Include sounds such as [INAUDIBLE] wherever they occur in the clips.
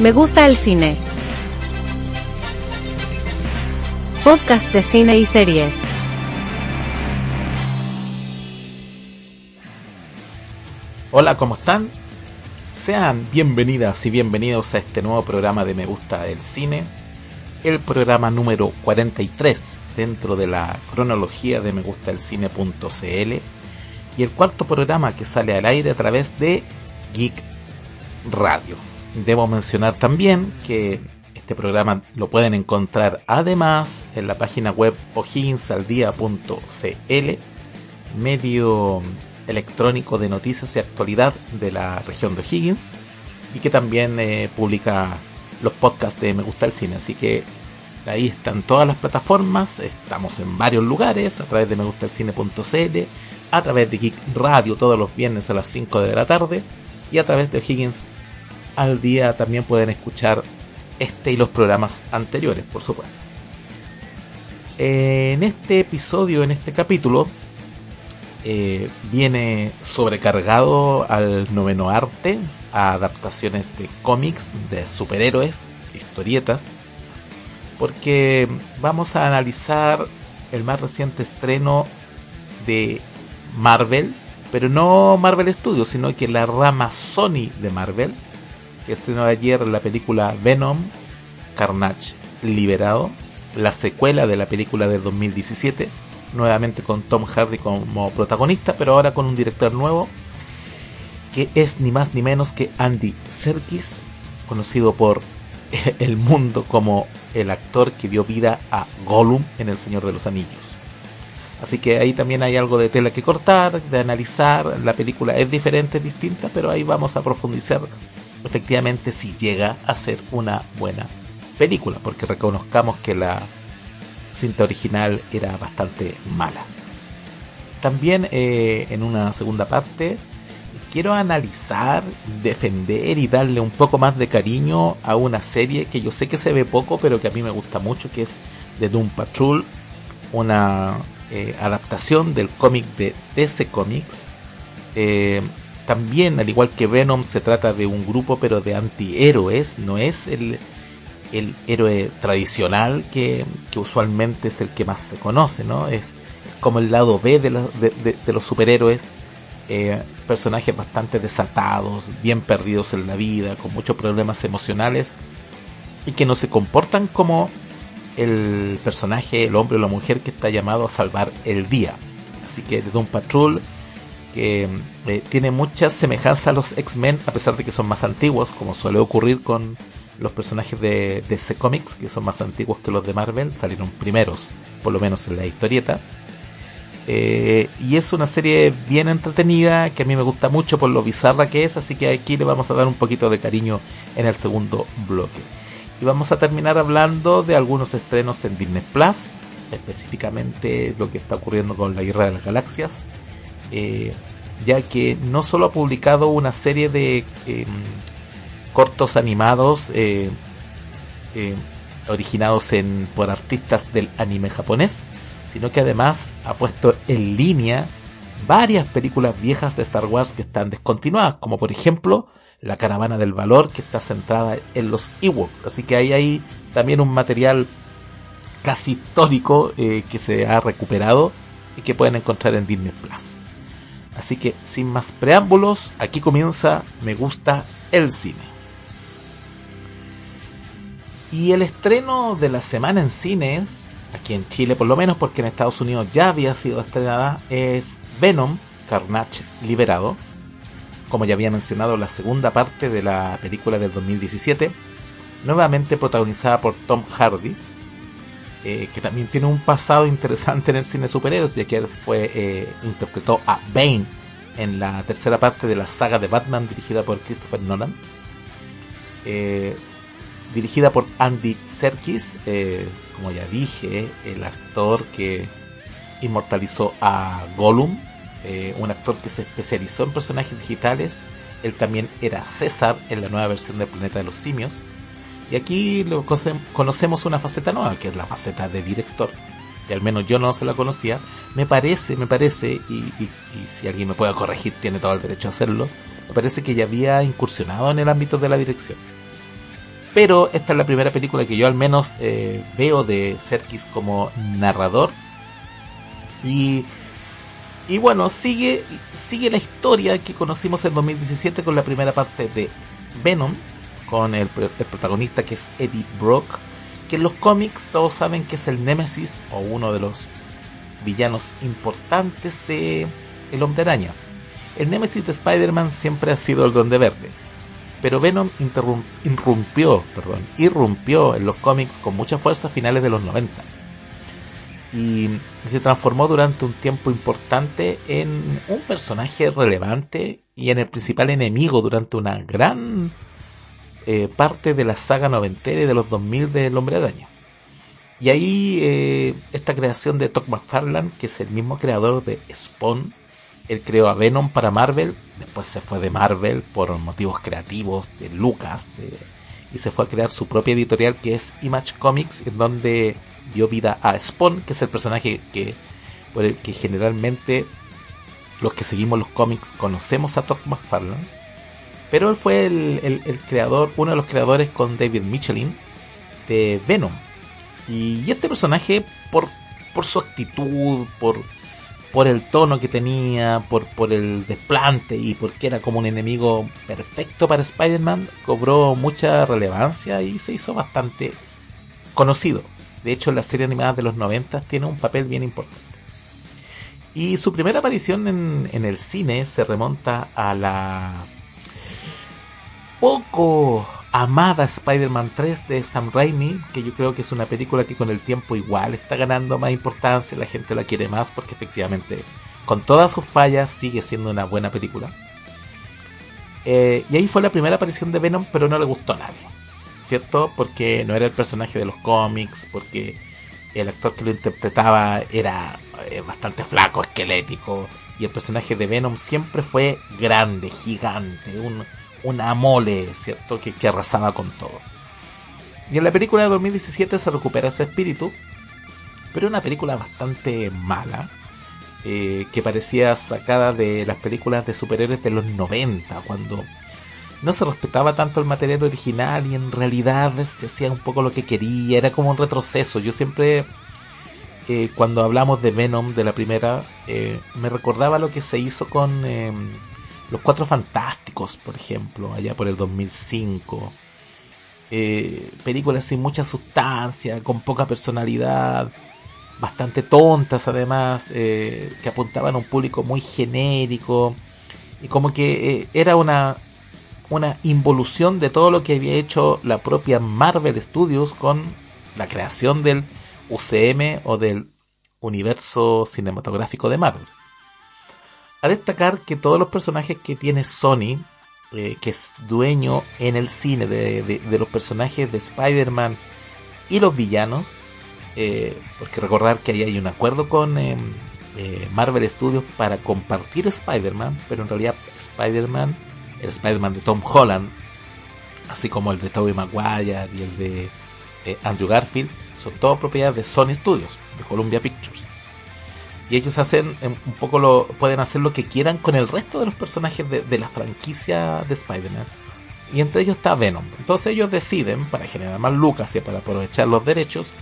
Me gusta el cine. Podcast de cine y series. Hola, ¿cómo están? Sean bienvenidas y bienvenidos a este nuevo programa de Me gusta el cine, el programa número 43 dentro de la cronología de megustalcine.cl y el cuarto programa que sale al aire a través de Geek Radio. Debo mencionar también que este programa lo pueden encontrar además en la página web o'higginsaldía.cl, medio electrónico de noticias y actualidad de la región de O'Higgins y que también eh, publica los podcasts de Me Gusta el Cine. Así que ahí están todas las plataformas, estamos en varios lugares a través de megustalcine.cl, a través de Geek Radio todos los viernes a las 5 de la tarde y a través de O'Higgins al día también pueden escuchar este y los programas anteriores, por supuesto. En este episodio, en este capítulo, eh, viene sobrecargado al noveno arte, a adaptaciones de cómics, de superhéroes, historietas, porque vamos a analizar el más reciente estreno de Marvel, pero no Marvel Studios, sino que la rama Sony de Marvel, estrenó ayer la película Venom, Carnage Liberado, la secuela de la película de 2017, nuevamente con Tom Hardy como protagonista, pero ahora con un director nuevo, que es ni más ni menos que Andy Serkis, conocido por [LAUGHS] el mundo como el actor que dio vida a Gollum en El Señor de los Anillos. Así que ahí también hay algo de tela que cortar, de analizar. La película es diferente, es distinta, pero ahí vamos a profundizar efectivamente si llega a ser una buena película, porque reconozcamos que la cinta original era bastante mala. También eh, en una segunda parte quiero analizar, defender y darle un poco más de cariño a una serie que yo sé que se ve poco, pero que a mí me gusta mucho, que es The Doom Patrol, una eh, adaptación del cómic de DC Comics. Eh, también, al igual que Venom, se trata de un grupo, pero de antihéroes, no es el, el héroe tradicional que, usualmente es el que más se conoce, ¿no? Es como el lado B de, de los superhéroes eh, personajes bastante desatados, bien perdidos en la vida, con muchos problemas emocionales y que no se comportan como el personaje, el hombre o la mujer que está llamado a salvar el día. Así que de Doom Patrol, que eh, tiene muchas semejanzas a los X-Men, a pesar de que son más antiguos, como suele ocurrir con los personajes de DC Comics, que son más antiguos que los de Marvel, salieron primeros, por lo menos en la historieta. Eh, y es una serie bien entretenida que a mí me gusta mucho por lo bizarra que es, así que aquí le vamos a dar un poquito de cariño en el segundo bloque. Y vamos a terminar hablando de algunos estrenos en Disney Plus, específicamente lo que está ocurriendo con la Guerra de las Galaxias, eh, ya que no solo ha publicado una serie de em, cortos animados eh, originados en, por artistas del anime japonés, sino que además ha puesto en línea varias películas viejas de Star Wars que están descontinuadas, como por ejemplo La Caravana del Valor, que está centrada en los Ewoks. Así que ahí hay también un material casi histórico eh, que se ha recuperado y que pueden encontrar en Disney Plus. Así que sin más preámbulos, aquí comienza Me gusta el cine. Y el estreno de la semana en cines aquí en Chile por lo menos, porque en Estados Unidos ya había sido estrenada, es Venom, Carnage Liberado, como ya había mencionado, la segunda parte de la película del 2017, nuevamente protagonizada por Tom Hardy, eh, que también tiene un pasado interesante en el cine superhéroes, ya que fue, eh, interpretó a Bane en la tercera parte de la saga de Batman dirigida por Christopher Nolan. Eh, dirigida por Andy Serkis, como ya dije, el actor que inmortalizó a Gollum, un actor que se especializó en personajes digitales. Él también era César en la nueva versión del Planeta de los Simios. Y aquí lo conocemos una faceta nueva, que es la faceta de director. Que al menos yo no se la conocía. Me parece, me parece, y, y si alguien me puede corregir, tiene todo el derecho a hacerlo. Me parece que ya había incursionado en el ámbito de la dirección pero esta es la primera película que yo al menos eh, veo de Serkis como narrador. Y, y bueno, sigue, sigue la historia que conocimos en 2017 con la primera parte de Venom, con el, protagonista que es Eddie Brock, que en los cómics todos saben que es el Némesis o uno de los villanos importantes de El Hombre Araña. El Némesis de Spider-Man siempre ha sido el Duende Verde pero Venom irrumpió, perdón, irrumpió en los cómics con mucha fuerza a finales de los 90 y se transformó durante un tiempo importante en un personaje relevante y en el principal enemigo durante una gran eh, parte de la saga noventera y de los 2000 del Hombre Araña. Y ahí eh, esta creación de Todd McFarlane, que es el mismo creador de Spawn, él creó a Venom para Marvel, después se fue de Marvel por motivos creativos de Lucas y se fue a crear su propia editorial que es Image Comics, en donde dio vida a Spawn, que es el personaje que, por el que generalmente los que seguimos los cómics conocemos a Todd McFarlane. Pero él fue el, creador, uno de los creadores con David Michelin de Venom. Y este personaje, por, su actitud, por, por el tono que tenía, por, el desplante y porque era como un enemigo perfecto para Spider-Man, cobró mucha relevancia y se hizo bastante conocido. De hecho, en la serie animada de los 90 tiene un papel bien importante. Y su primera aparición en, en el cine se remonta a la poco amada Spider-Man 3 de Sam Raimi, que yo creo que es una película que con el tiempo igual está ganando más importancia, la gente la quiere más porque efectivamente con todas sus fallas sigue siendo una buena película. Eh, y ahí fue la primera aparición de Venom, pero no le gustó a nadie, ¿cierto? Porque no era el personaje de los cómics, porque el actor que lo interpretaba era eh, bastante flaco, esquelético, y el personaje de Venom siempre fue grande, gigante, un una mole, ¿cierto? Que, arrasaba con todo. Y en la película de 2017 se recupera ese espíritu, pero una película bastante mala, eh, que parecía sacada de las películas de superhéroes de los 90, cuando no se respetaba tanto el material original y en realidad se hacía un poco lo que quería, era como un retroceso. Yo siempre, eh, cuando hablamos de Venom, de la primera, eh, me recordaba lo que se hizo con em, los Cuatro Fantásticos, por ejemplo, allá por el 2005. Eh, películas sin mucha sustancia, con poca personalidad, bastante tontas además, eh, que apuntaban a un público muy genérico y como que eh, era una, una involución de todo lo que había hecho la propia Marvel Studios con la creación del UCM o del universo cinematográfico de Marvel. A destacar que todos los personajes que tiene Sony, eh, que es dueño en el cine de, los personajes de Spider-Man y los villanos, eh, porque recordar que ahí hay un acuerdo con em, eh, Marvel Studios para compartir Spider-Man, pero en realidad Spider-Man, el Spider-Man de Tom Holland, así como el de Tobey Maguire y el de Andrew Garfield, son todas propiedades de Sony Studios, de Columbia Pictures y ellos hacen em, un poco lo pueden hacer lo que quieran con el resto de los personajes de, la franquicia de Spider-Man. Y entre ellos está Venom. Entonces ellos deciden para generar más lucas y para aprovechar los derechos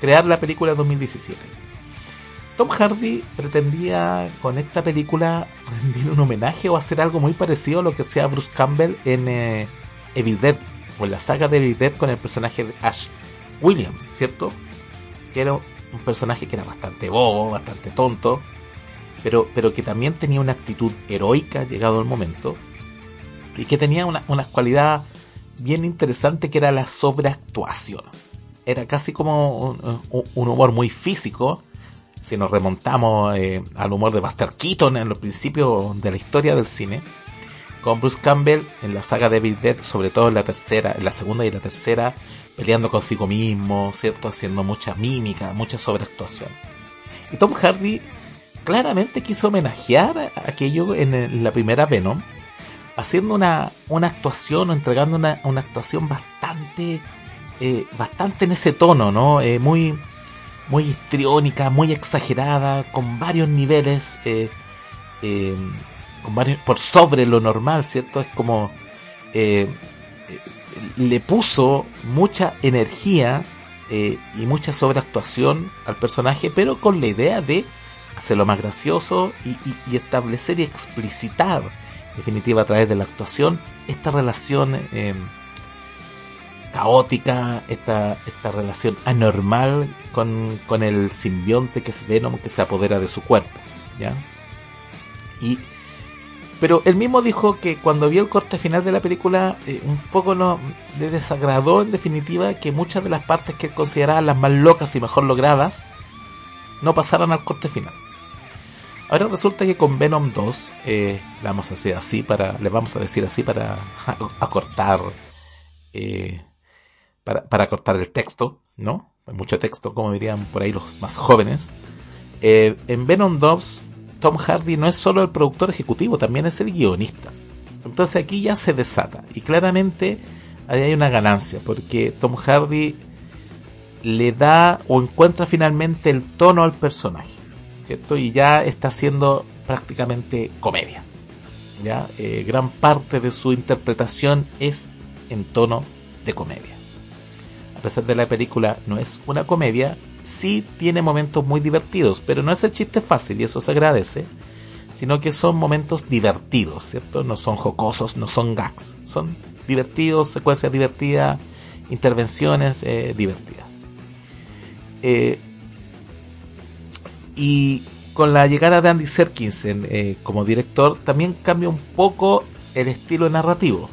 crear la película 2017 Tom Hardy pretendía con esta película rendir un homenaje o hacer algo muy parecido a lo que sea Bruce Campbell en eh, Evil Dead o en la saga de Evil Dead con el personaje de Ash Williams, ¿cierto? Que era un personaje que era bastante bobo, bastante tonto, pero, pero que también tenía una actitud heroica llegado el momento, y que tenía una, una cualidad bien interesante que era la sobreactuación. Era casi como un, humor muy físico, si nos remontamos eh, al humor de Buster Keaton en los principios de la historia del cine, con Bruce Campbell en la saga de Evil Dead, sobre todo en la tercera, en la segunda y la tercera, peleando consigo mismo, ¿cierto? Haciendo mucha mímica, mucha sobreactuación. Y Tom Hardy claramente quiso homenajear aquello en, la primera Venom, haciendo una, una actuación o entregando una, una actuación bastante, eh, bastante en ese tono, ¿no? Eh, muy, muy histriónica, muy exagerada, con varios niveles, eh, por sobre lo normal, ¿cierto? Es como le puso mucha energía eh, y mucha sobreactuación al personaje, pero con la idea de hacerlo más gracioso y, establecer y explicitar, en definitiva, a través de la actuación, esta relación eh, caótica, esta, esta relación anormal con, con el simbionte que es Venom que se apodera de su cuerpo. ¿ya? Y pero él mismo dijo que cuando vio el corte final de la película, eh, un poco no, le desagradó en definitiva que muchas de las partes que él consideraba las más locas y mejor logradas no pasaran al corte final. Ahora resulta que con Venom 2, eh, le vamos a decir así para, le vamos a decir así para [LAUGHS] acortar, eh, para, para acortar el texto, ¿no? Mucho texto, como dirían por ahí los más jóvenes. Eh, en Venom 2 Tom Hardy no es solo el productor ejecutivo, también es el guionista. Entonces aquí ya se desata y claramente ahí hay una ganancia porque Tom Hardy le da o encuentra finalmente el tono al personaje, ¿cierto? Y ya está haciendo prácticamente comedia. ¿ya? Eh, gran parte de su interpretación es en tono de comedia. A pesar de la película no es una comedia, sí tiene momentos muy divertidos, pero no es el chiste fácil y eso se agradece, sino que son momentos divertidos, ¿cierto? No son jocosos, no son gags, son divertidos, secuencias divertidas, intervenciones eh, divertidas. Eh, y con la llegada de Andy Serkins eh, como director, también cambia un poco el estilo narrativo.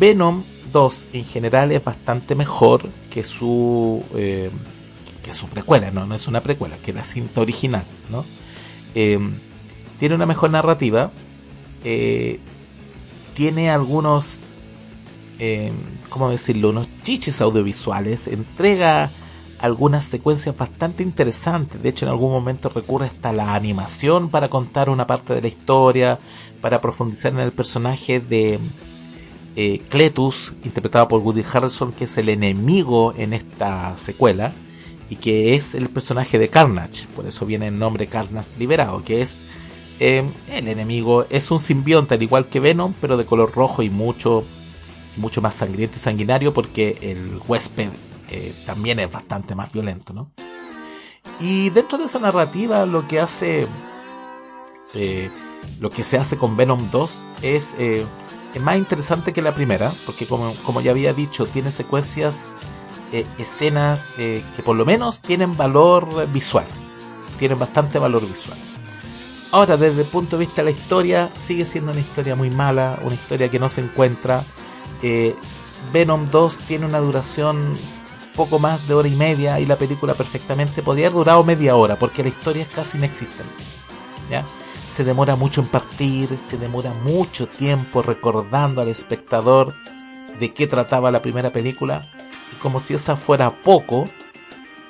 Venom 2 en general es bastante mejor que su que es su precuela, no, no es una precuela, que es la cinta original, ¿no? Eh, tiene una mejor narrativa, eh, tiene algunos, eh, ¿cómo decirlo?, unos chiches audiovisuales, entrega algunas secuencias bastante interesantes, de hecho en algún momento recurre hasta la animación para contar una parte de la historia, para profundizar en el personaje de Cletus, interpretado por Woody Harrelson, que es el enemigo en esta secuela y que es el personaje de Carnage, por eso viene el nombre Carnage liberado, que es eh, el enemigo, es un simbionte al igual que Venom, pero de color rojo y mucho, mucho más sangriento y sanguinario porque el huésped eh, también es bastante más violento, ¿no? Y dentro de esa narrativa lo que hace, eh, lo que se hace con Venom 2 es, es más interesante que la primera, porque como, como ya había dicho, tiene secuencias eh, escenas eh, que por lo menos tienen valor visual. Tienen bastante valor visual. Ahora, desde el punto de vista de la historia, sigue siendo una historia muy mala, una historia que no se encuentra. Eh, Venom 2 tiene una duración poco más de hora y media y la película perfectamente podría haber durado media hora porque la historia es casi inexistente. ¿ya? Se demora mucho en partir, se demora mucho tiempo recordando al espectador de qué trataba la primera película como si esa fuera poco,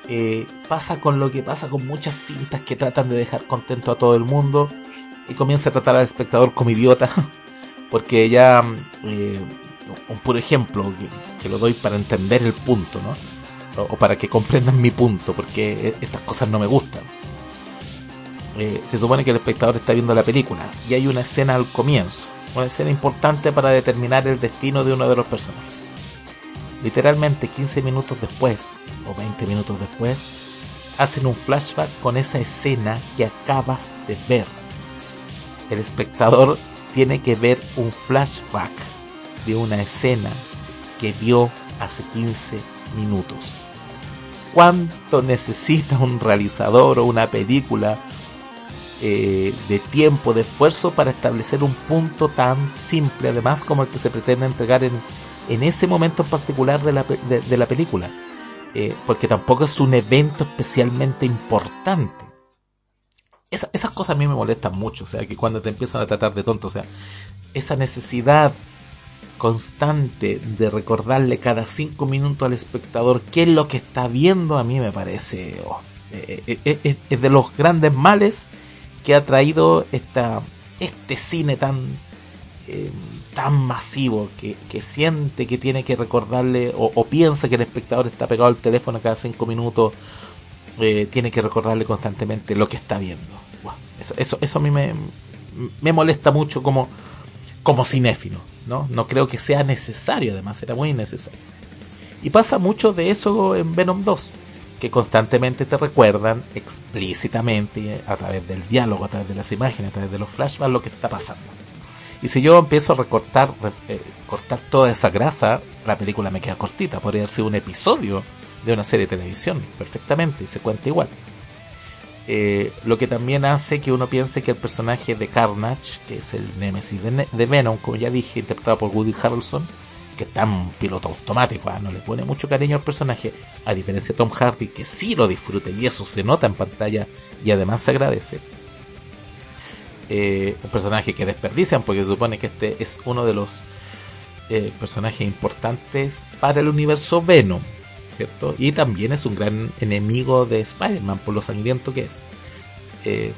eh, pasa con lo que pasa con muchas cintas que tratan de dejar contento a todo el mundo y comienza a tratar al espectador como idiota, [LAUGHS] porque ya, eh, un puro ejemplo que, lo doy para entender el punto, ¿no? O, para que comprendan mi punto, porque e, estas cosas no me gustan. Eh, se supone que el espectador está viendo la película y hay una escena al comienzo, una escena importante para determinar el destino de uno de los personajes literalmente 15 minutos después o 20 minutos después, hacen un flashback con esa escena que acabas de ver. El espectador tiene que ver un flashback de una escena que vio hace 15 minutos. ¿Cuánto necesita un realizador o una película eh, de tiempo, de esfuerzo para establecer un punto tan simple, además como el que se pretende entregar en en ese momento en particular de la, de, la película. Eh, porque tampoco es un evento especialmente importante. esas cosas a mí me molestan mucho, o sea, que cuando te empiezan a tratar de tonto, o sea, esa necesidad constante de recordarle cada cinco minutos al espectador qué es lo que está viendo, a mí me parece oh, eh, eh, es de los grandes males que ha traído esta, este cine tan tan masivo que, siente que tiene que recordarle o, piensa que el espectador está pegado al teléfono cada cinco minutos, eh, tiene que recordarle constantemente lo que está viendo. eso, eso, eso a mí me, me molesta mucho como, como cinéfilo. ¿no? No creo que sea necesario, además era muy innecesario. Y pasa mucho de eso en Venom 2, que constantemente te recuerdan explícitamente a través del diálogo, a través de las imágenes, a través de los flashbacks lo que está pasando. Y si yo empiezo a recortar, eh, cortar toda esa grasa, la película me queda cortita. Podría haber sido un episodio de una serie de televisión, perfectamente, y se cuenta igual. Eh, lo que también hace que uno piense que el personaje de Carnage, que es el Nemesis de, Venom, como ya dije, interpretado por Woody Harrelson, que está en piloto automático, ah, no le pone mucho cariño al personaje, a diferencia de Tom Hardy, que sí lo disfruta y eso se nota en pantalla y además se agradece. Eh, un personaje que desperdician porque se supone que este es uno de los eh, personajes importantes para el universo Venom. ¿cierto? Y también es un gran enemigo de Spider-Man por lo sangriento que es. Eh,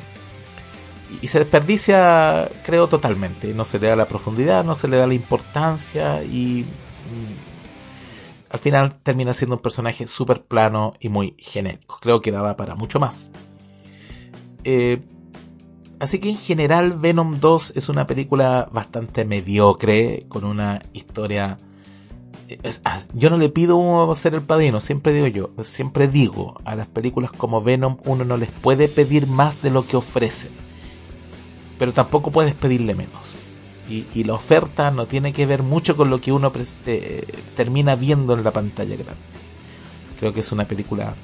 y se desperdicia, creo, totalmente. No se le da la profundidad, no se le da la importancia y mm, al final termina siendo un personaje súper plano y muy genérico. Creo que daba para mucho más. Eh, así que en general Venom 2 es una película bastante mediocre, con una historia Ah, yo no le pido ser el padrino, siempre digo yo, siempre digo, a las películas como Venom uno no les puede pedir más de lo que ofrecen, pero tampoco puedes pedirle menos. Y, la oferta no tiene que ver mucho con lo que uno eh, termina viendo en la pantalla grande. Creo que es una película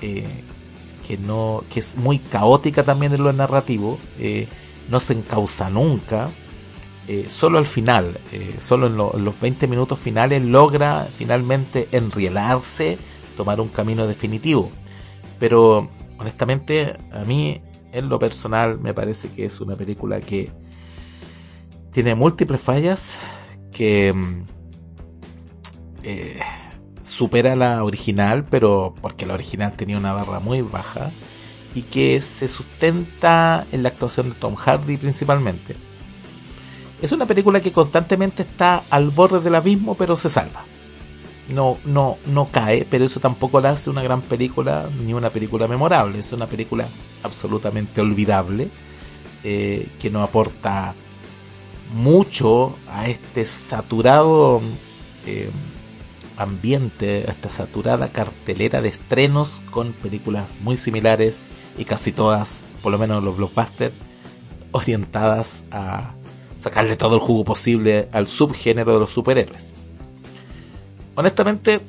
eh, que no que es muy caótica también en lo narrativo, eh, no se encausa nunca, eh, solo al final, eh, solo en, los 20 minutos finales, logra finalmente enrielarse, tomar un camino definitivo. Pero honestamente, a mí, en lo personal, me parece que es una película que tiene múltiples fallas, que mm, supera la original, pero porque la original tenía una barra muy baja, y que se sustenta en la actuación de Tom Hardy principalmente es una película que constantemente está al borde del abismo, pero se salva. No, no, no cae, pero eso tampoco la hace una gran película ni una película memorable. Es una película absolutamente olvidable eh, que no aporta mucho a este saturado eh, ambiente, esta saturada cartelera de estrenos con películas muy similares y casi todas, por lo menos los blockbusters, orientadas a sacarle todo el jugo posible al subgénero de los superhéroes. Honestamente,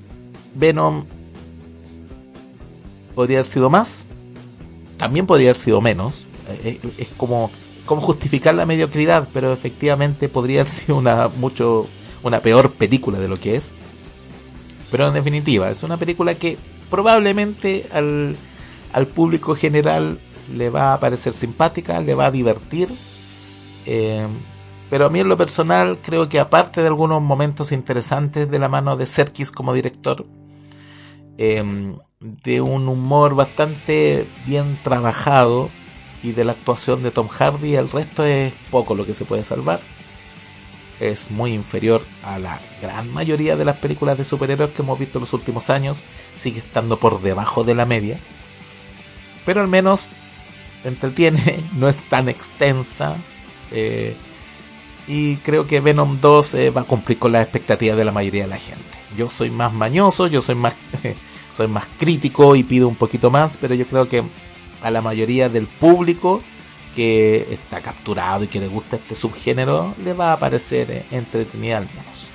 Venom podría haber sido más, también podría haber sido menos. Eh, eh, es como, como justificar la mediocridad, pero efectivamente podría haber sido una mucho una peor película de lo que es. Pero en definitiva, es una película que probablemente al, al público general le va a parecer simpática, le va a divertir. Eh, pero a mí en lo personal creo que aparte de algunos momentos interesantes de la mano de Serkis como director, em, de un humor bastante bien trabajado y de la actuación de Tom Hardy, el resto es poco lo que se puede salvar. Es muy inferior a la gran mayoría de las películas de superhéroes que hemos visto en los últimos años. Sigue estando por debajo de la media. Pero al menos entretiene, [LAUGHS] no es tan extensa. Eh, y creo que Venom 2 eh, va a cumplir con las expectativas de la mayoría de la gente. Yo soy más mañoso, yo soy más, [LAUGHS] soy más crítico y pido un poquito más, pero yo creo que a la mayoría del público que está capturado y que le gusta este subgénero le va a parecer eh, entretenida al menos.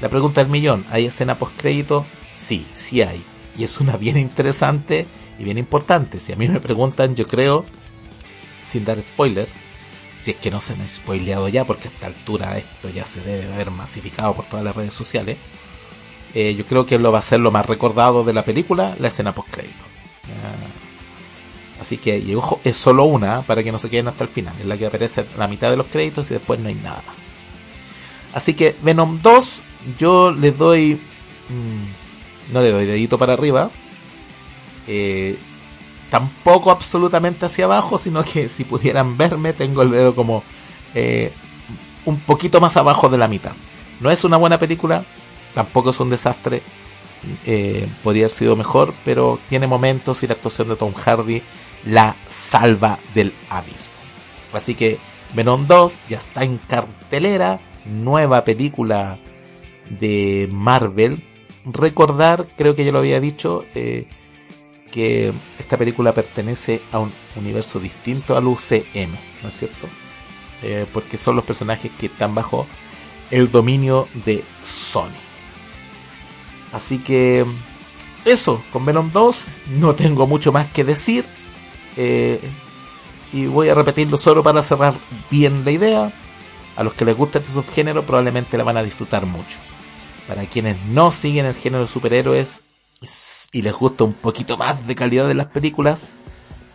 La pregunta del millón, ¿hay escena post crédito? Sí, sí hay. Y es una bien interesante y bien importante. Si a mí me preguntan, yo creo, sin dar spoilers, si es que no se han spoileado ya, porque a esta altura esto ya se debe haber masificado por todas las redes sociales. Eh, yo creo que lo va a ser lo más recordado de la película, la escena post crédito. Así que, ojo, es solo una, para que no se queden hasta el final. Es la que aparece la mitad de los créditos y después no hay nada más. Así que Venom 2, yo le doy. Mm, no le doy dedito para arriba. Eh, tampoco absolutamente hacia abajo, sino que si pudieran verme, tengo el dedo como eh, un poquito más abajo de la mitad. No es una buena película, tampoco es un desastre, eh, podría haber sido mejor, pero tiene momentos y la actuación de Tom Hardy la salva del abismo. Así que Venom 2 ya está en cartelera, nueva película de Marvel, recordar, creo que ya lo había dicho, eh, que esta película pertenece a un universo distinto al UCM, ¿no es cierto? Eh, porque son los personajes que están bajo el dominio de Sony. Así que eso, con Venom 2 no tengo mucho más que decir. Eh, y voy a repetirlo solo para cerrar bien la idea. A los que les gusta este subgénero probablemente la van a disfrutar mucho. Para quienes no siguen el género de superhéroes y les gusta un poquito más de calidad de las películas,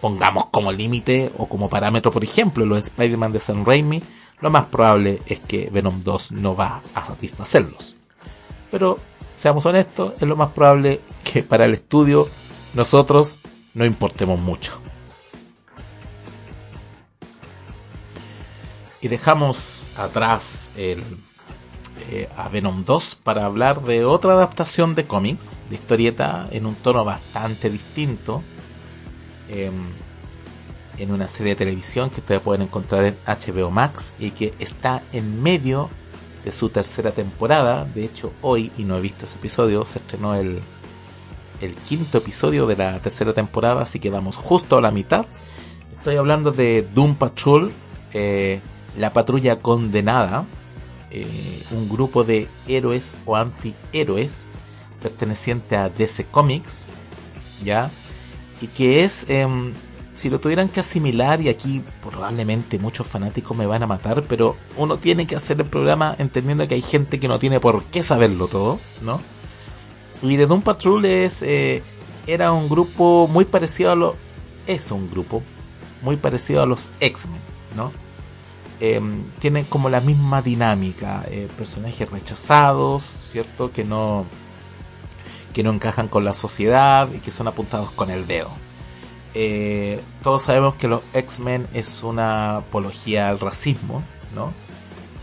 pongamos como límite o como parámetro, por ejemplo, los Spider-Man de Sam Raimi, lo más probable es que Venom 2 no va a satisfacerlos. Pero, seamos honestos, es lo más probable que para el estudio nosotros no importemos mucho. Y dejamos atrás el, eh, a Venom 2 para hablar de otra adaptación de cómics, de historieta en un tono bastante distinto. Em, en una serie de televisión que ustedes pueden encontrar en HBO Max y que está en medio de su tercera temporada. De hecho, hoy, y no he visto ese episodio, se estrenó el, el quinto episodio de la tercera temporada, así que vamos justo a la mitad. Estoy hablando de Doom Patrol, eh, la patrulla condenada, eh, un grupo de héroes o antihéroes perteneciente a DC Comics, ¿ya? Y que es, em, si lo tuvieran que asimilar, y aquí probablemente muchos fanáticos me van a matar, pero uno tiene que hacer el programa entendiendo que hay gente que no tiene por qué saberlo todo, ¿no? Y The Doom Patrol es, eh, era un grupo muy parecido a lo... Es un grupo muy parecido a los X-Men, ¿no? Eh, tienen como la misma dinámica, eh, personajes rechazados, ¿cierto? Que no, que no encajan con la sociedad y que son apuntados con el dedo. Eh, todos sabemos que los X-Men es una apología al racismo, ¿no?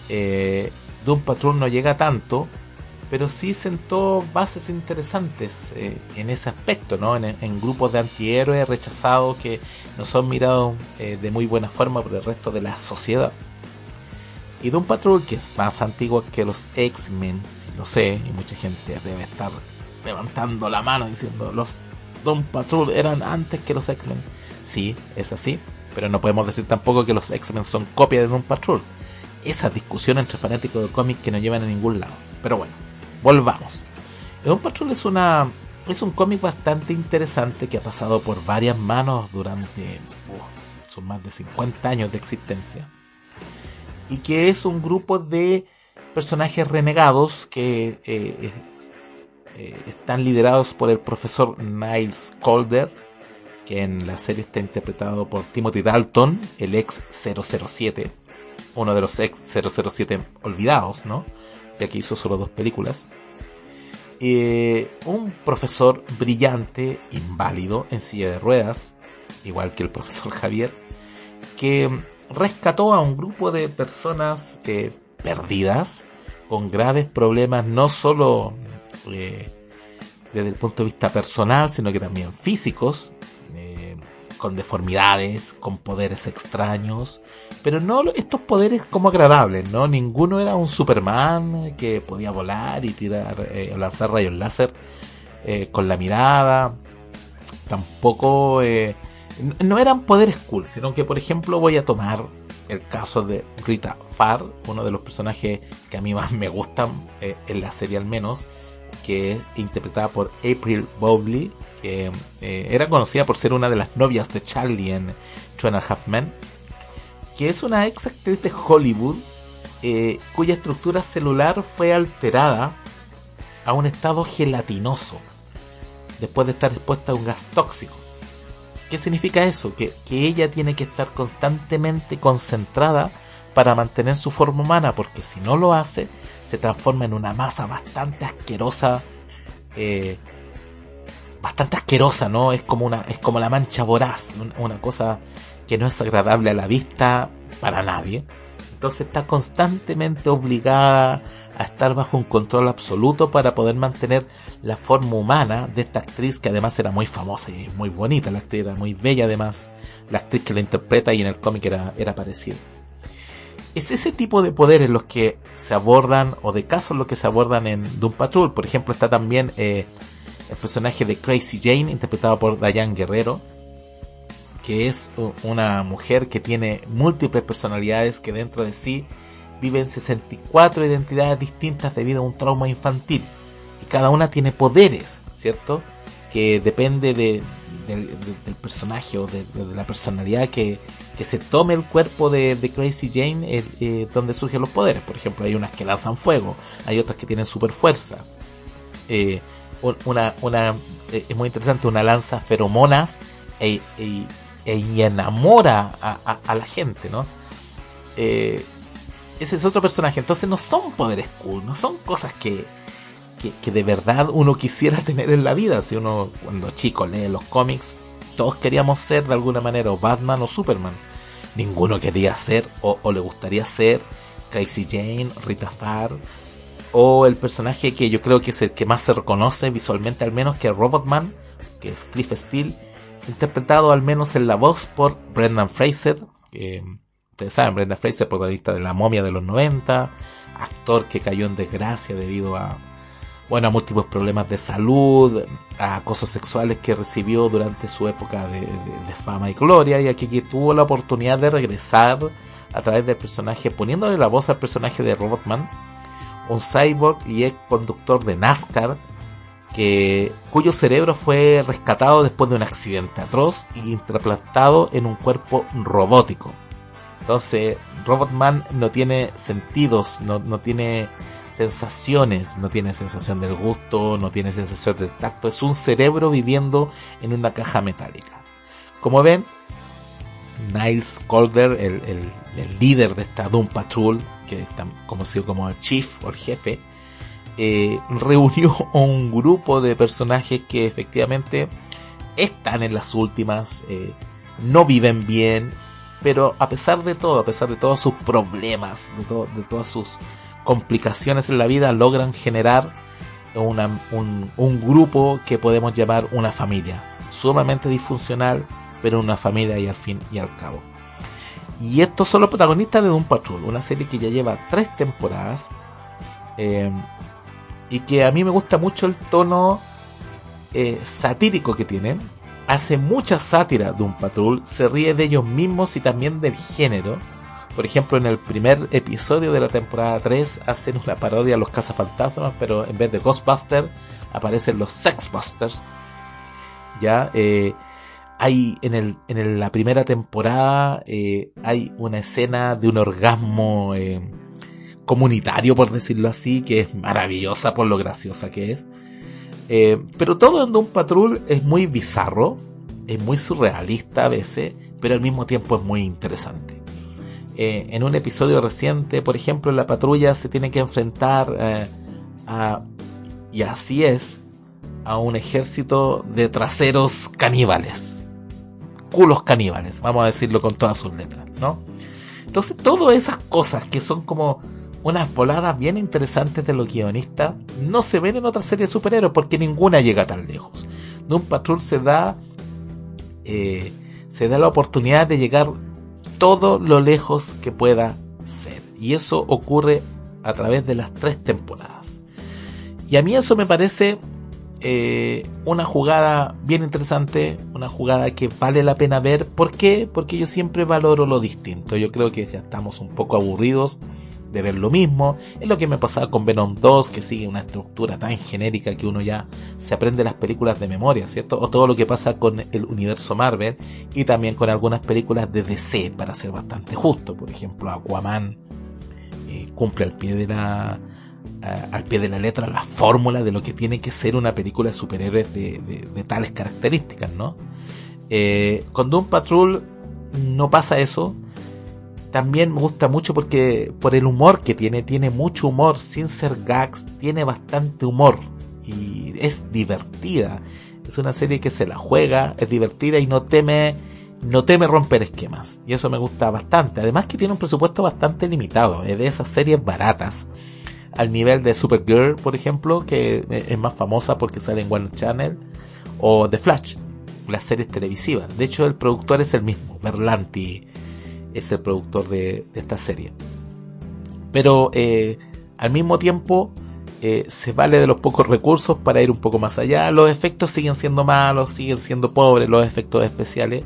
Eh, Doom Patrol no llega tanto, pero sí sentó bases interesantes eh, en ese aspecto, ¿no? En, grupos de antihéroes rechazados que no son mirados eh, de muy buena forma por el resto de la sociedad. Y Doom Patrol, que es más antiguo que los X-Men, si lo sé, y mucha gente debe estar levantando la mano diciendo los Doom Patrol eran antes que los X-Men. Sí, es así, pero no podemos decir tampoco que los X-Men son copia de Doom Patrol. Esa discusión entre fanáticos de cómics que no llevan a ningún lado. Pero bueno, volvamos. Doom Patrol es una es un cómic bastante interesante que ha pasado por varias manos durante uh, más de 50 años de existencia y que es un grupo de personajes renegados que eh, eh, están liderados por el profesor Niles Calder, que en la serie está interpretado por Timothy Dalton, el ex 007, uno de los ex 007 olvidados, ¿no? Que hizo solo dos películas. Eh, un profesor brillante, inválido, en silla de ruedas, igual que el profesor [LAUGHS] Javier, que rescató a un grupo de personas eh, perdidas con graves problemas no solo eh, desde el punto de vista personal, sino que también físicos, con deformidades, con poderes extraños, pero no estos poderes como agradables, ¿no? Ninguno era un Superman que podía volar y tirar, eh, lanzar rayos láser eh, con la mirada, tampoco eh, no eran poderes cool, sino que por ejemplo voy a tomar el caso de Rita Farr, uno de los personajes que a mí más me gustan eh, en la serie al menos, que es interpretada por April Bowley, eh, era conocida por ser una de las novias de Charlie en Two and Half Men, que es una ex actriz de Hollywood eh, cuya estructura celular fue alterada a un estado gelatinoso después de estar expuesta a un gas tóxico. ¿Qué significa eso? Que, que, ella tiene que estar constantemente concentrada para mantener su forma humana, porque si no lo hace, se transforma en una masa bastante asquerosa, eh, bastante asquerosa, ¿no? Es como una, es como la mancha voraz, una cosa que no es agradable a la vista para nadie. Entonces está constantemente obligada a estar bajo un control absoluto para poder mantener la forma humana de esta actriz que además era muy famosa y muy bonita, la actriz era muy bella además, la actriz que la interpreta y en el cómic era, era parecida. es ese tipo de poderes los que se abordan, o de casos los que se abordan en Doom Patrol. Por ejemplo, está también eh, el personaje de Crazy Jane, interpretado por Diane Guerrero, que es una mujer que tiene múltiples personalidades que dentro de sí viven 64 identidades distintas debido a un trauma infantil. Y cada una tiene poderes, ¿cierto? Que depende de, del personaje o de, la personalidad que, se tome el cuerpo de, Crazy Jane eh, donde surgen los poderes. Por ejemplo, hay unas que lanzan fuego, hay otras que tienen super fuerza. Eh, una, una, eh, es muy interesante, una lanza feromonas e, e, e enamora a, la gente, ¿no? ese es otro personaje. Entonces no son poderes cool, no son cosas que, que, de verdad uno quisiera [LAUGHS] tener en la vida. Si uno cuando chico lee los cómics, todos queríamos ser de alguna manera o Batman o Superman. Ninguno quería ser o, le gustaría ser Crazy Jane, Rita Farr o el personaje que yo creo que es el que más se reconoce visualmente al menos que es Robotman, que es Cliff Steele, interpretado al menos en la voz por Brendan Fraser, que ustedes saben, Brendan Fraser, protagonista de La momia de los 90, actor que cayó en desgracia debido a bueno, a múltiples problemas de salud, a acosos sexuales que recibió durante su época de, fama y gloria, y aquí que tuvo la oportunidad de regresar a través del personaje, poniéndole la voz al personaje de Robotman, un cyborg y ex conductor de NASCAR, que, cuyo cerebro fue rescatado después de un accidente atroz y interplantado en un cuerpo robótico. Entonces, Robotman no tiene sentidos, no, no tiene sensaciones, no tiene sensación del gusto, no tiene sensación del tacto, es un cerebro viviendo en una caja metálica. Como ven, Niles Calder, el, líder de esta Doom Patrol, que está conocido como el chief o el jefe, eh, reunió a [LAUGHS] un grupo de personajes que efectivamente están en las últimas, eh, no viven bien, pero a pesar de todo, a pesar de todos sus problemas, de, de todas sus complicaciones en la vida logran generar un, grupo que podemos llamar una familia. Sumamente disfuncional, pero una familia y al fin y al cabo. Y estos son los protagonistas de Doom Patrol, una serie que ya lleva tres temporadas. Eh, y que a mí me gusta mucho el tono eh, satírico que tienen. Hace mucha sátira Doom Patrol, se ríe de ellos mismos y también del género por ejemplo, en el primer episodio de la temporada 3 hacen una parodia a los cazafantasmas, pero en vez de Ghostbusters aparecen los Sexbusters. Ya, eh, hay en, el, en la primera temporada eh, hay una escena de un orgasmo eh, comunitario, por decirlo así, que es maravillosa por lo graciosa que es. pero todo en Doom Patrol es muy bizarro, es muy surrealista a veces, pero al mismo tiempo es muy interesante. Eh, en un episodio reciente, por ejemplo, la patrulla se tiene que enfrentar eh, a, y así es, a un ejército de traseros caníbales. Culos caníbales, vamos a decirlo con todas sus letras, ¿no? Entonces, todas esas cosas que son como unas voladas bien interesantes de los guionistas no se ven en otra serie de superhéroes porque ninguna llega tan lejos. un Patrol se da eh, se da la oportunidad de llegar todo lo lejos que pueda ser. Y eso ocurre a través de las tres temporadas. Y a mí eso me parece eh, una jugada bien interesante, una jugada que vale la pena ver. ¿Por qué? Porque yo siempre valoro lo distinto. Yo creo que ya estamos un poco aburridos de ver lo mismo. Es lo que me pasaba con Venom 2, que sigue una estructura tan genérica que uno ya se aprende las películas de memoria, ¿cierto? O todo lo que pasa con el universo Marvel y también con algunas películas de DC, para ser bastante justo. Por ejemplo, Aquaman eh, cumple al pie de la al pie de la letra la fórmula de lo que tiene que ser una película de superhéroes de, de, tales características, ¿no? Eh, con Doom Patrol no pasa eso también me gusta mucho porque por el humor que tiene, tiene mucho humor, sin ser gags, tiene bastante humor y es divertida. Es una serie que se la juega, es divertida y no teme no teme romper esquemas y eso me gusta bastante. Además que tiene un presupuesto bastante limitado, es de esas series baratas. Al nivel de Supergirl, por ejemplo, que es más famosa porque sale en One Channel, o The Flash, las series televisivas. De hecho, el productor es el mismo, Berlanti, es el productor de, esta serie. Pero eh, al mismo tiempo eh, se vale de los pocos recursos para ir un poco más allá. Los efectos siguen siendo malos, siguen siendo pobres los efectos especiales.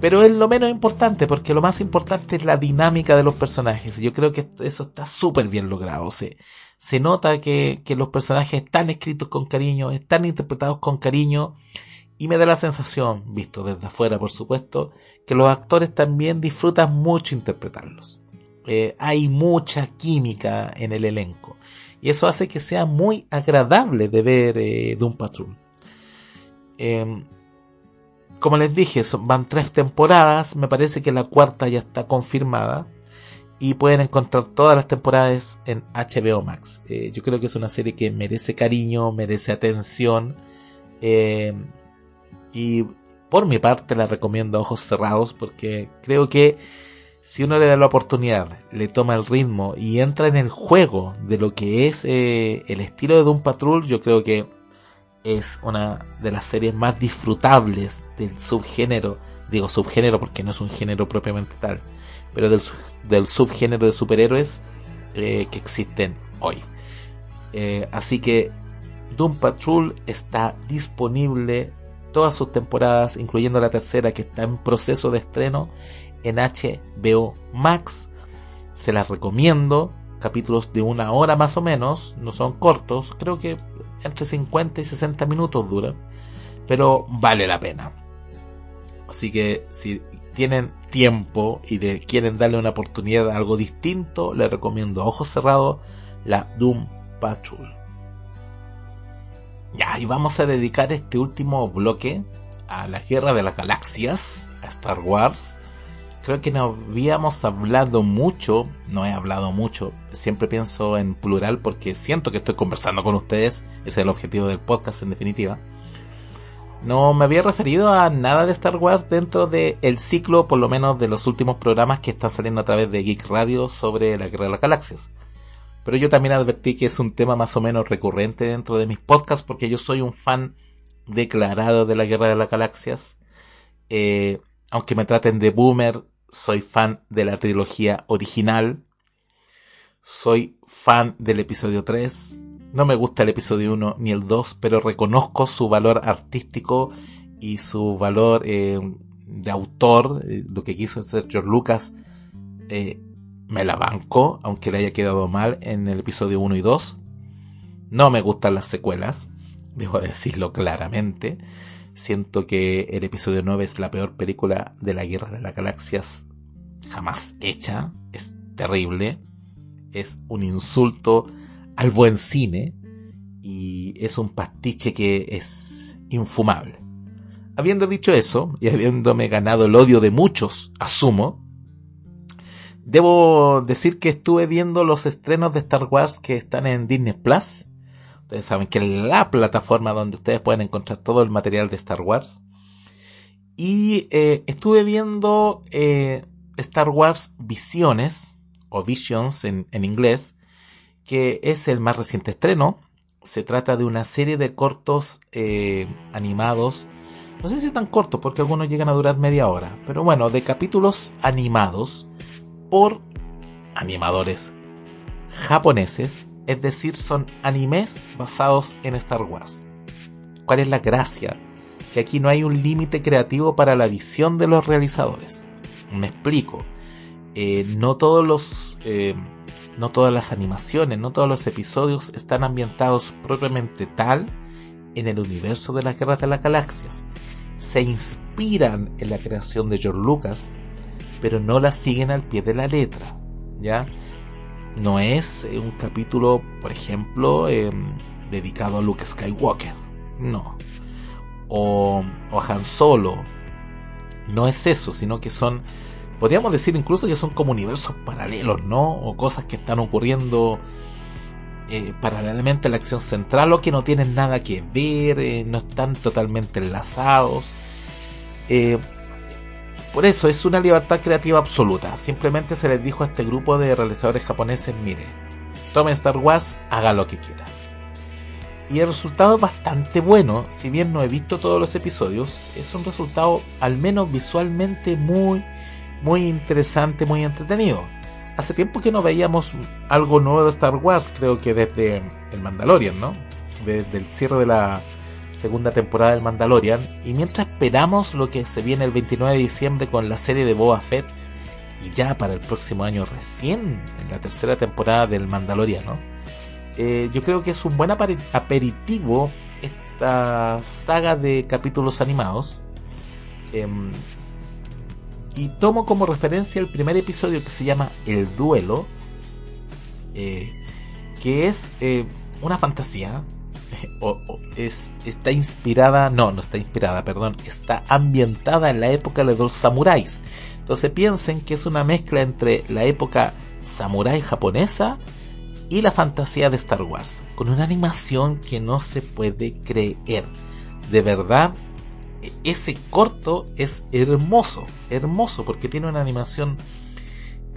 Pero es lo menos importante, porque lo más importante es la dinámica de los personajes. Yo creo que eso está súper bien logrado. Se, se nota que, que los personajes están escritos con cariño, están interpretados con cariño. Y me da la sensación, visto desde afuera por supuesto, que los actores también disfrutan mucho interpretarlos. Eh, hay mucha química en el elenco. Y eso hace que sea muy agradable de ver eh, Doom Patrol. Em, como les dije, van tres temporadas. Me parece que la cuarta ya está confirmada. Y pueden encontrar todas las temporadas en HBO Max. Eh, yo creo que es una serie que merece cariño, merece atención. Eh, y por mi parte la recomiendo a ojos cerrados porque creo que si uno le da la oportunidad, le toma el ritmo y entra en el juego de lo que es eh, el estilo de Doom Patrol, yo creo que es una de las series más disfrutables del subgénero, digo subgénero porque no es un género propiamente tal, pero del, subgénero de superhéroes eh, que existen hoy. Eh, así que Doom Patrol está disponible todas sus temporadas, incluyendo la tercera que está en proceso de estreno en HBO Max. Se las recomiendo. Capítulos de una hora más o menos, no son cortos, creo que entre 50 y 60 minutos duran, pero vale la pena. Así que si tienen tiempo y de, quieren darle una oportunidad a algo distinto, les recomiendo ojos cerrados la Doom Patrol. Ya, y vamos a dedicar este último bloque a la Guerra de las Galaxias, a Star Wars. Creo que no habíamos hablado mucho, no he hablado mucho, siempre pienso en plural porque siento que estoy conversando con ustedes, ese es el objetivo del podcast en definitiva. No me había referido a nada de Star Wars dentro del el ciclo, por lo menos de los últimos programas que están saliendo a través de Geek Radio sobre la Guerra de las Galaxias. Pero yo también advertí que es un tema más o menos recurrente dentro de mis podcasts porque yo soy un fan declarado de la Guerra de las Galaxias. Eh, aunque me traten de boomer, soy fan de la trilogía original. Soy fan del episodio 3. No me gusta el episodio 1 ni el 2, pero reconozco su valor artístico y su valor eh, de autor, eh, lo que quiso hacer George Lucas me la banco, aunque le haya quedado mal en el episodio 1 y 2. No me gustan las secuelas, debo decirlo claramente. Siento que el episodio 9 es la peor película de la Guerra de las Galaxias jamás hecha. Es terrible. Es un insulto al buen cine. Y es un pastiche que es infumable. Habiendo dicho eso, y habiéndome ganado el odio de muchos, asumo, Debo decir que estuve viendo los estrenos de Star Wars que están en Disney Plus. Ustedes saben que es la plataforma donde ustedes pueden encontrar todo el material de Star Wars. Y eh, estuve viendo eh, Star Wars Visiones, o Visions en, inglés, que es el más reciente estreno. Se trata de una serie de cortos eh, animados. No sé si tan cortos, porque algunos llegan a durar media hora. Pero bueno, de capítulos animados por animadores japoneses, es decir, son animes basados en Star Wars. ¿Cuál es la gracia? Que aquí no hay un límite creativo para la visión de los realizadores. Me explico. Eh, no todos los eh, no todas las animaciones, no todos los episodios están ambientados propiamente tal en el universo de las guerras de las galaxias. Se inspiran en la creación de George Lucas pero no la siguen al pie de la letra, ¿ya? No es eh, un capítulo, por ejemplo, em, dedicado a Luke Skywalker, no. O, o a Han Solo, no es eso, sino que son, podríamos decir incluso que son como universos paralelos, ¿no? O cosas que están ocurriendo eh, paralelamente a la acción central o que no tienen nada que ver, eh, no están totalmente enlazados. Eh, por eso es una libertad creativa absoluta. Simplemente se les dijo a este grupo de realizadores japoneses, mire, tome Star Wars, haga lo que quiera. Y el resultado es bastante bueno, si bien no he visto todos los episodios, es un resultado al menos visualmente muy, muy interesante, muy entretenido. hace tiempo que no veíamos algo nuevo de Star Wars, creo que desde el Mandalorian, ¿no? Desde el cierre de la segunda temporada del Mandalorian. Y mientras esperamos lo que se viene el 29 de diciembre con la serie de Boba Fett, y ya para el próximo año recién, en la tercera temporada del Mandalorian, ¿no? Eh, yo creo que es un buen aperitivo esta saga de capítulos animados. Em, y tomo como referencia el primer episodio que se llama El Duelo, eh, que es eh, una fantasía. Es, está inspirada, no, no está inspirada, perdón, está ambientada en la época de los samuráis. Entonces piensen que es una mezcla entre la época samurái japonesa y la fantasía de Star Wars, con una animación que no se puede creer. De verdad, ese corto es hermoso, hermoso, porque tiene una animación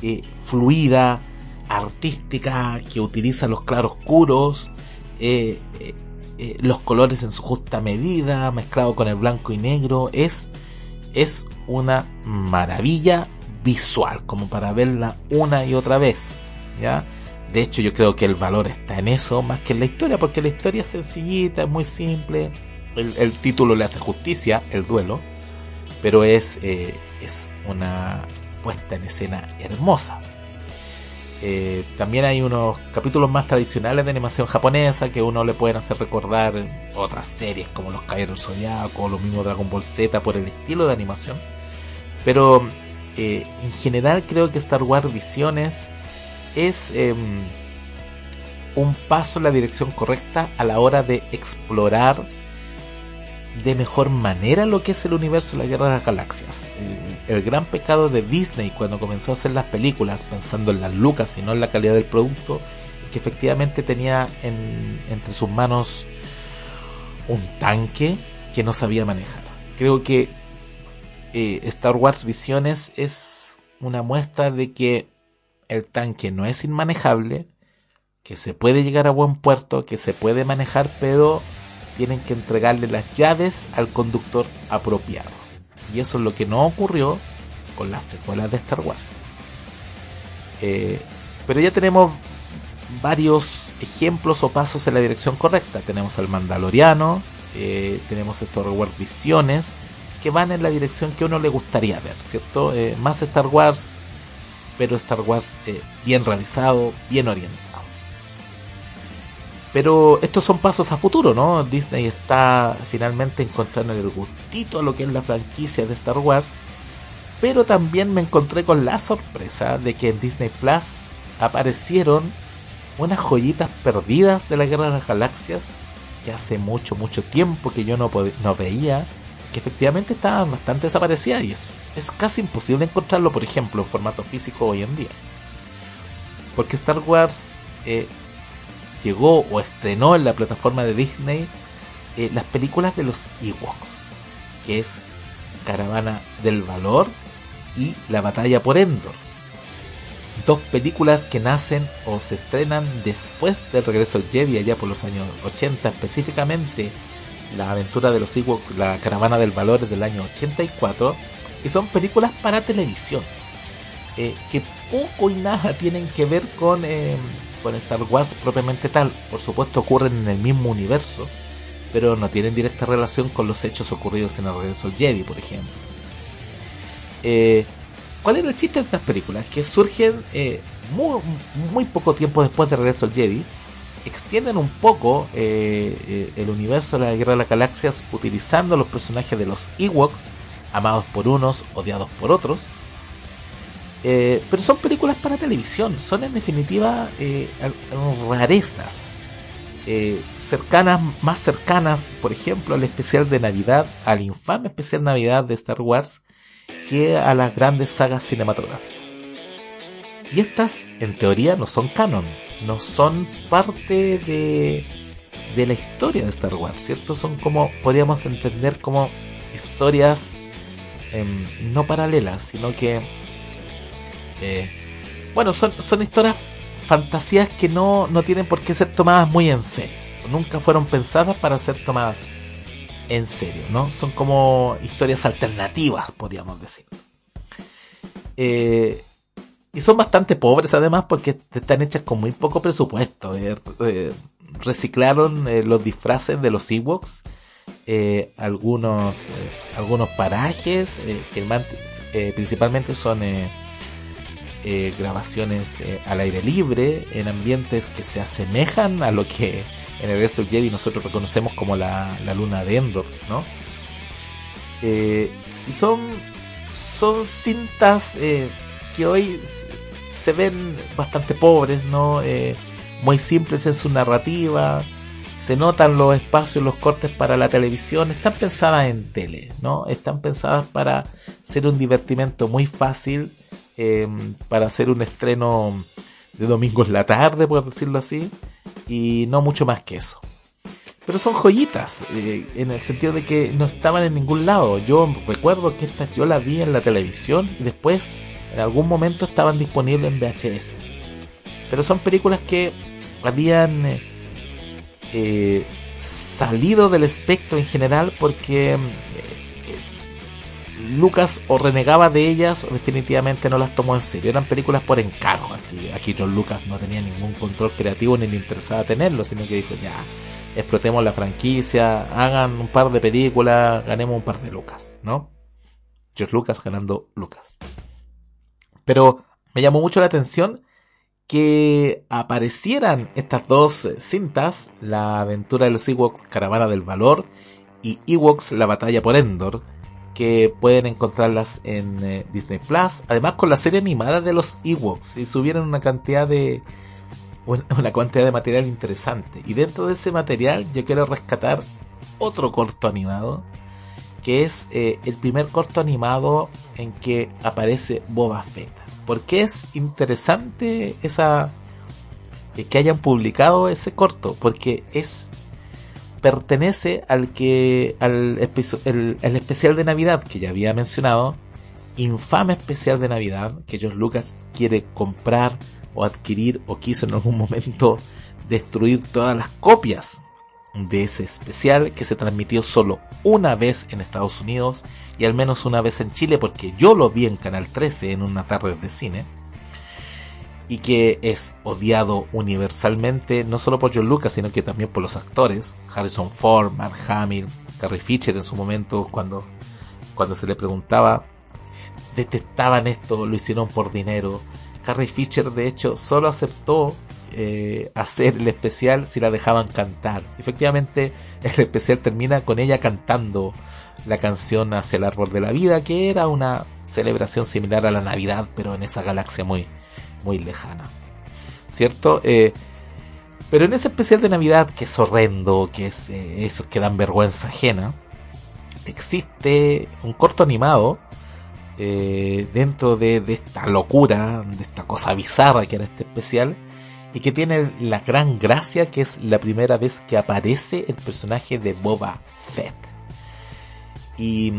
eh, fluida, artística, que utiliza los claroscuros, eh, eh, los colores en su justa medida, mezclado con el blanco y negro. Es, es una maravilla visual, como para verla una y otra vez. ¿ya? De hecho, yo creo que el valor está en eso más que en la historia, porque la historia es sencillita, es muy simple. El, título le hace justicia, el duelo, pero es, eh, es una puesta en escena hermosa. Eh, también hay unos capítulos más tradicionales de animación japonesa que uno le pueden hacer recordar otras series como Los Caballeros o lo mismo Dragon Ball Z por el estilo de animación. Pero eh, en general creo que Star Wars Visiones es em, un paso en la dirección correcta a la hora de explorar de mejor manera lo que es el universo de la Guerra de las Galaxias. El, gran pecado de Disney cuando comenzó a hacer las películas pensando en las lucas y no en la calidad del producto, que efectivamente tenía entre sus manos un tanque que no sabía manejar. Creo que eh, Star Wars Visiones es una muestra de que el tanque no es inmanejable, que se puede llegar a buen puerto, que se puede manejar, pero tienen que entregarle las llaves al conductor apropiado. Y eso es lo que no ocurrió con las secuelas de Star Wars. Eh, pero ya tenemos varios ejemplos o pasos en la dirección correcta. Tenemos al Mandaloriano, eh, tenemos Star Wars Visiones, que van en la dirección que uno le gustaría ver, ¿cierto? Eh, más Star Wars, pero Star Wars bien realizado, bien orientado. Pero estos son pasos a futuro, ¿no? Disney está finalmente encontrando el gustito a lo que es la franquicia de Star Wars. Pero también me encontré con la sorpresa de que en Disney Plus aparecieron unas joyitas perdidas de la Guerra de las Galaxias que hace mucho, mucho tiempo que yo no, no veía, que efectivamente estaban bastante desaparecidas y es casi imposible encontrarlo, por ejemplo, en formato físico hoy en día. Porque Star Wars eh, llegó o estrenó en la plataforma de Disney eh, las películas de los Ewoks, que es Caravana del Valor y La Batalla por Endor. Dos películas que nacen o se estrenan después del regreso al Jedi, allá por los años 80, específicamente la aventura de los Ewoks, la Caravana del Valor del año 84 y son películas para televisión, eh, que poco y nada tienen que ver con, eh, con Star Wars propiamente tal. Por supuesto ocurren en el mismo universo, pero no tienen directa relación con los hechos ocurridos en el regreso al Jedi, por ejemplo. Eh, ¿Cuál era el chiste de estas películas? Que surgen muy, muy poco tiempo después de regreso al Jedi extienden un poco el universo de la Guerra de las Galaxias utilizando los personajes de los Ewoks amados por unos, odiados por otros. Eh, pero son películas para televisión, son en definitiva eh, rarezas, eh, cercanas, más cercanas, por ejemplo, al especial de Navidad, al infame especial Navidad de Star Wars, que a las grandes sagas cinematográficas. Y estas, en teoría, no son canon, no son parte de, de la historia de Star Wars, ¿cierto? Son como, podríamos entender como historias Em, no paralelas, sino que, eh, bueno, son, son historias, fantasías que no, no tienen por qué ser tomadas muy en serio. Nunca fueron pensadas para ser tomadas en serio, ¿no? Son como historias alternativas, podríamos decir. Eh, y son bastante pobres además porque están hechas con muy poco presupuesto. Eh, reciclaron los disfraces de los Ewoks, algunos, algunos parajes, que principalmente son grabaciones al aire libre, en ambientes que se asemejan a lo que en el resto del Jedi nosotros reconocemos como la, la luna de Endor, ¿no? y son, son cintas que hoy se ven bastante pobres, ¿no? Eh, muy simples en su narrativa, se notan los espacios, los cortes para la televisión, están pensadas en tele, ¿no? Están pensadas para ser un divertimento muy fácil, eh, para hacer un estreno de domingo en la tarde, por decirlo así, y no mucho más que eso. Pero son joyitas, eh, en el sentido de que no estaban en ningún lado. Yo recuerdo que estas yo las vi en la televisión y después en algún momento estaban disponibles en VHS. Pero son películas que habían eh, salido del espectro en general porque eh, Lucas o renegaba de ellas o definitivamente no las tomó en serio. Eran películas por encargo. Aquí, John Lucas no tenía ningún control creativo ni le interesaba tenerlo, sino que dijo ya, explotemos la franquicia, hagan un par de películas, ganemos un par de Lucas, ¿no? George Lucas ganando Lucas. Pero me llamó mucho la atención que aparecieran estas dos cintas, la aventura de los Ewoks Caravana del Valor y Ewoks La Batalla por Endor, que pueden encontrarlas en eh, Disney Plus, además con la serie animada de los Ewoks y subieron una cantidad de una cantidad de material interesante. Y dentro de ese material yo quiero rescatar otro corto animado que es eh, el primer corto animado en que aparece Boba Fett. ¿Por qué es interesante esa eh, que hayan publicado ese corto? Porque es pertenece al que al el, especial de Navidad que ya había mencionado, infame especial de Navidad que George Lucas quiere comprar o adquirir o quiso en algún momento destruir todas las copias de ese especial que se transmitió solo una vez en Estados Unidos y al menos una vez en Chile porque yo lo vi en Canal 13 en una tarde de cine y que es odiado universalmente no solo por John Lucas sino que también por los actores. Harrison Ford, Mark Hamill, Carrie Fisher en su momento cuando, cuando se le preguntaba detestaban esto, lo hicieron por dinero Carrie Fisher de hecho solo aceptó eh, hacer el especial si la dejaban cantar. Efectivamente, el especial termina con ella cantando la canción Hacia el árbol de la vida, que era una celebración similar a la Navidad, pero en esa galaxia muy, muy lejana. ¿Cierto? Eh, pero en ese especial de Navidad, que es horrendo, que es eh, eso que dan vergüenza ajena, existe un corto animado dentro de, de, esta locura, de esta cosa bizarra que era este especial, y que tiene la gran gracia que es la primera vez que aparece el personaje de Boba Fett. Y,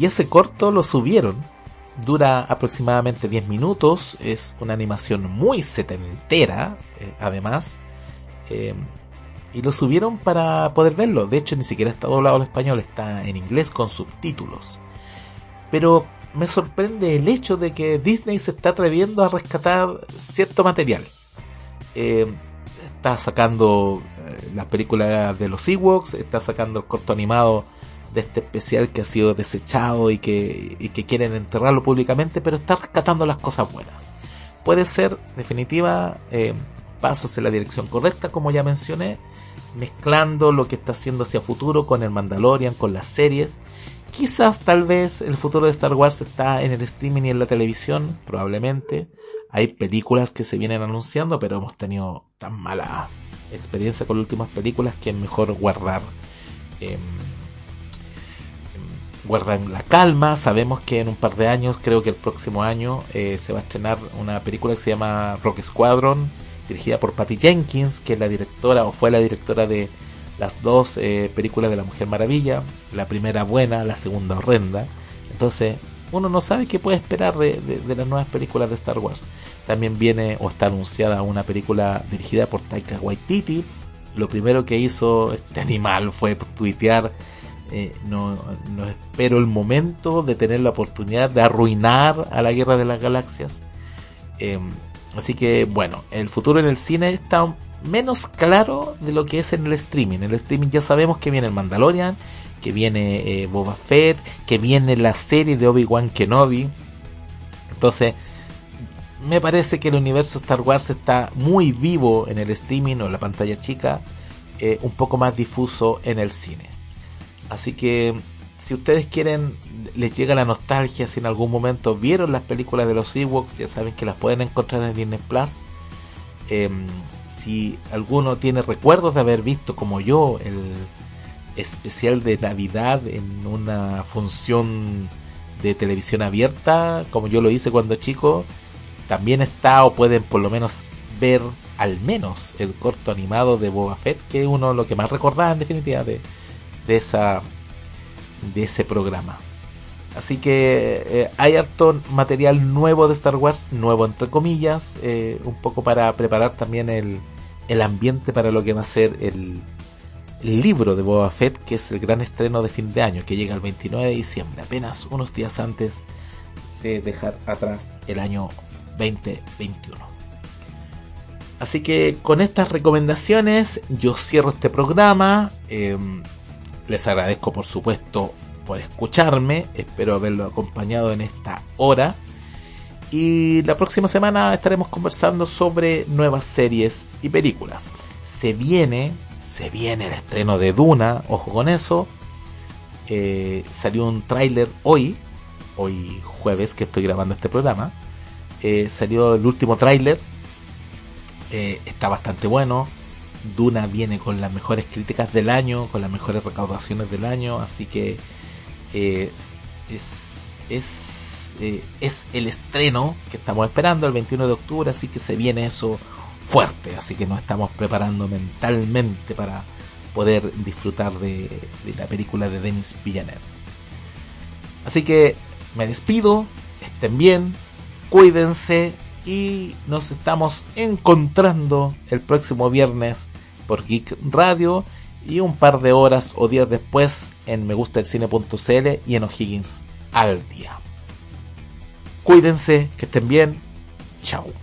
ese corto lo subieron, dura aproximadamente 10 minutos, es una animación muy setentera, eh, además, eh, y lo subieron para poder verlo. De hecho, ni siquiera está doblado al español, está en inglés con subtítulos. Pero me sorprende el hecho de que Disney se está atreviendo a rescatar cierto material eh, está sacando las películas de los Ewoks, está sacando el corto animado de este especial que ha sido desechado y que, y que quieren enterrarlo públicamente, pero está rescatando las cosas buenas. Puede ser, definitiva, eh, pasos en la dirección correcta, como ya mencioné, mezclando lo que está haciendo hacia futuro con el Mandalorian, con las series. Quizás, tal vez, el futuro de Star Wars está en el streaming y en la televisión, probablemente. Hay películas que se vienen anunciando, pero hemos tenido tan mala experiencia con las últimas películas que es mejor guardar. Eh, guardar la calma. Sabemos que en un par de años, creo que el próximo año, eh, se va a estrenar una película que se llama Rock Squadron, dirigida por Patty Jenkins, que es la directora o fue la directora de las dos eh, películas de la Mujer Maravilla. La primera buena, la segunda horrenda. Entonces, uno no sabe qué puede esperar de, las nuevas películas de Star Wars. También viene o está anunciada una película dirigida por Taika Waititi. Lo primero que hizo este animal fue tuitear, eh, no, espero el momento de tener la oportunidad de arruinar a la Guerra de las Galaxias. Em, así que bueno, el futuro en el cine está menos claro de lo que es en el streaming. En el streaming ya sabemos que viene el Mandalorian, que viene eh, Boba Fett, que viene la serie de Obi-Wan Kenobi. Entonces, me parece que el universo Star Wars está muy vivo en el streaming o la pantalla chica, eh, un poco más difuso en el cine. Así que si ustedes quieren, les llega la nostalgia, si en algún momento vieron las películas de los Ewoks, ya saben que las pueden encontrar en Disney Plus. Em, si alguno tiene recuerdos de haber visto como yo el especial de Navidad en una función de televisión abierta, como yo lo hice cuando chico, también está o pueden por lo menos ver al menos el corto animado de Boba Fett, que es uno lo que más recordaba en definitiva de, de esa de ese programa. Así que eh, hay harto material nuevo de Star Wars, nuevo entre comillas, eh, un poco para preparar también el, el ambiente para lo que va a ser el, el libro de Boba Fett, que es el gran estreno de fin de año, que llega el 29 de diciembre, apenas unos días antes de dejar atrás el año 2021. Así que con estas recomendaciones yo cierro este programa. Em, les agradezco por supuesto por escucharme. Espero haberlo acompañado en esta hora. Y la próxima semana estaremos conversando sobre nuevas series y películas. Se viene se viene el estreno de Duna, ojo con eso. Eh, salió un tráiler hoy, hoy jueves que estoy grabando este programa. Eh, salió el último tráiler, eh, está bastante bueno. Duna viene con las mejores críticas del año, con las mejores recaudaciones del año, así que es, es, es el estreno que estamos esperando el 21 de octubre, así que se viene eso fuerte, así que nos estamos preparando mentalmente para poder disfrutar de, la película de Denis Villeneuve. Así que me despido, estén bien, cuídense y nos estamos encontrando el próximo viernes por Geek Radio y un par de horas o días después en megustaelcine.cl y en O'Higgins al día. Cuídense, que estén bien, chao.